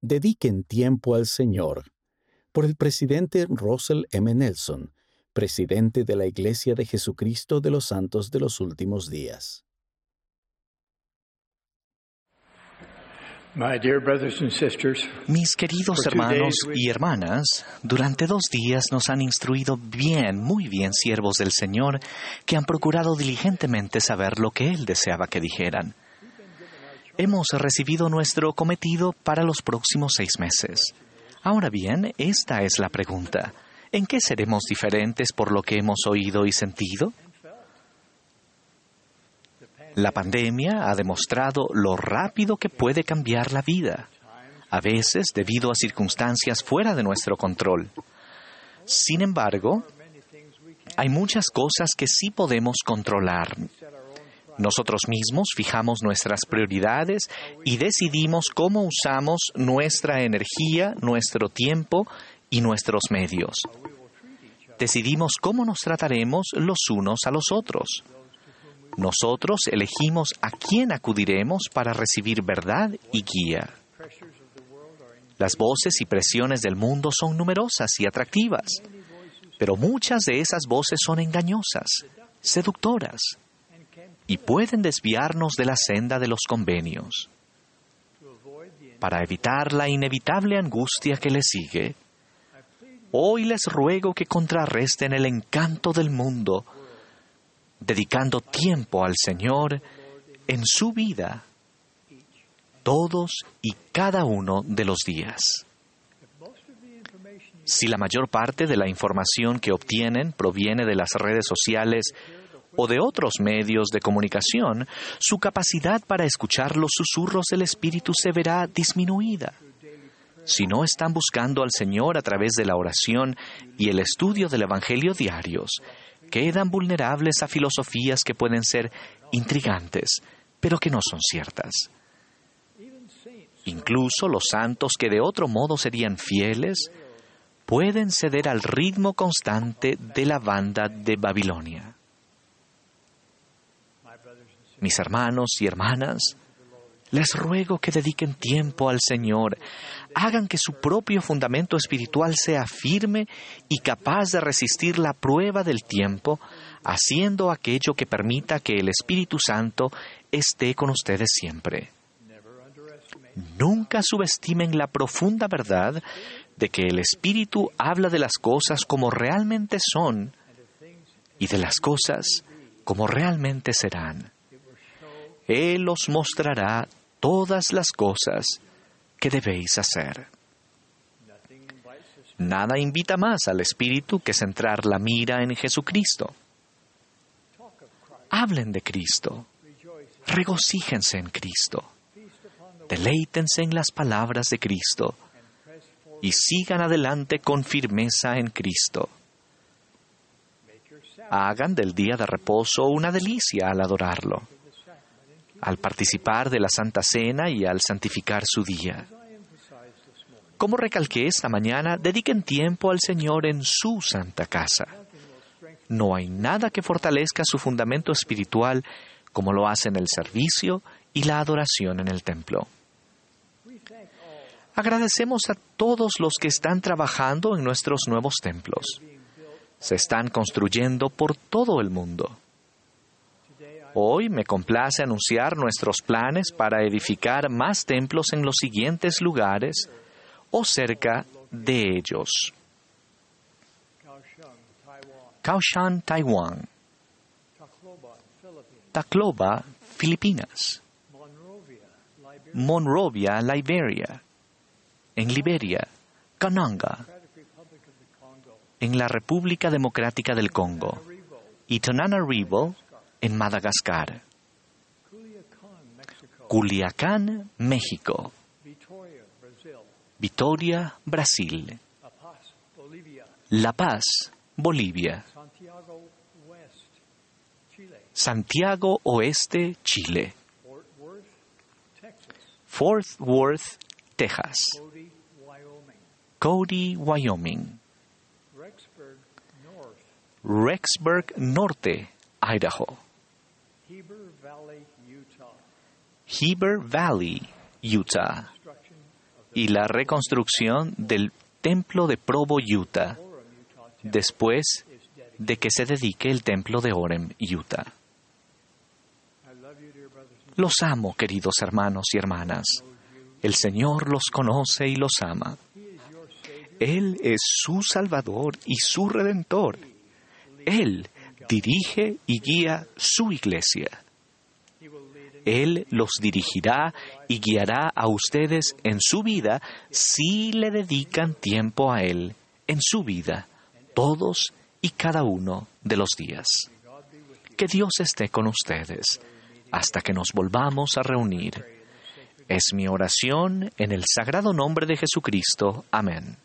Dediquen tiempo al Señor. Por el presidente Russell M. Nelson, presidente de la Iglesia de Jesucristo de los Santos de los Últimos Días. Mis queridos hermanos y hermanas, durante dos días nos han instruido bien, muy bien, siervos del Señor, que han procurado diligentemente saber lo que Él deseaba que dijeran. Hemos recibido nuestro cometido para los próximos seis meses. Ahora bien, esta es la pregunta. ¿En qué seremos diferentes por lo que hemos oído y sentido? La pandemia ha demostrado lo rápido que puede cambiar la vida, a veces debido a circunstancias fuera de nuestro control. Sin embargo, hay muchas cosas que sí podemos controlar. Nosotros mismos fijamos nuestras prioridades y decidimos cómo usamos nuestra energía, nuestro tiempo y nuestros medios. Decidimos cómo nos trataremos los unos a los otros. Nosotros elegimos a quién acudiremos para recibir verdad y guía. Las voces y presiones del mundo son numerosas y atractivas, pero muchas de esas voces son engañosas, seductoras, y pueden desviarnos de la senda de los convenios. Para evitar la inevitable angustia que le sigue, hoy les ruego que contrarresten el encanto del mundo dedicando tiempo al Señor en su vida todos y cada uno de los días. Si la mayor parte de la información que obtienen proviene de las redes sociales o de otros medios de comunicación, su capacidad para escuchar los susurros del Espíritu se verá disminuida. Si no están buscando al Señor a través de la oración y el estudio del Evangelio diarios, quedan vulnerables a filosofías que pueden ser intrigantes, pero que no son ciertas. Incluso los santos que de otro modo serían fieles pueden ceder al ritmo constante de la banda de Babilonia. Mis hermanos y hermanas, les ruego que dediquen tiempo al Señor, hagan que su propio fundamento espiritual sea firme y capaz de resistir la prueba del tiempo, haciendo aquello que permita que el Espíritu Santo esté con ustedes siempre. Nunca subestimen la profunda verdad de que el Espíritu habla de las cosas como realmente son y de las cosas como realmente serán. Él os mostrará todas las cosas que debéis hacer. Nada invita más al Espíritu que centrar la mira en Jesucristo. Hablen de Cristo. Regocíjense en Cristo. Deleítense en las palabras de Cristo y sigan adelante con firmeza en Cristo. Hagan del día de reposo una delicia al adorarlo al participar de la Santa Cena y al santificar su día. Como recalqué esta mañana, dediquen tiempo al Señor en su santa casa. No hay nada que fortalezca su fundamento espiritual como lo hacen el servicio y la adoración en el templo. Agradecemos a todos los que están trabajando en nuestros nuevos templos. Se están construyendo por todo el mundo. Hoy me complace anunciar nuestros planes para edificar más templos en los siguientes lugares o cerca de ellos. Kaohsiung, Taiwán. Tacloba, Filipinas. Monrovia, Liberia. En Liberia. Kananga. En la República Democrática del Congo. Y Tonanarivo, en Madagascar. Culiacán, México. Vitoria, Brasil. La Paz, Bolivia. Santiago Oeste, Chile. Fort Worth, Texas. Cody, Wyoming. Rexburg Norte, Idaho. Heber Valley, Utah. y la reconstrucción del templo de Provo, Utah, después de que se dedique el templo de Orem, Utah. Los amo, queridos hermanos y hermanas. El Señor los conoce y los ama. Él es su Salvador y su Redentor. Él dirige y guía su iglesia. Él los dirigirá y guiará a ustedes en su vida si le dedican tiempo a Él en su vida, todos y cada uno de los días. Que Dios esté con ustedes hasta que nos volvamos a reunir. Es mi oración en el sagrado nombre de Jesucristo. Amén.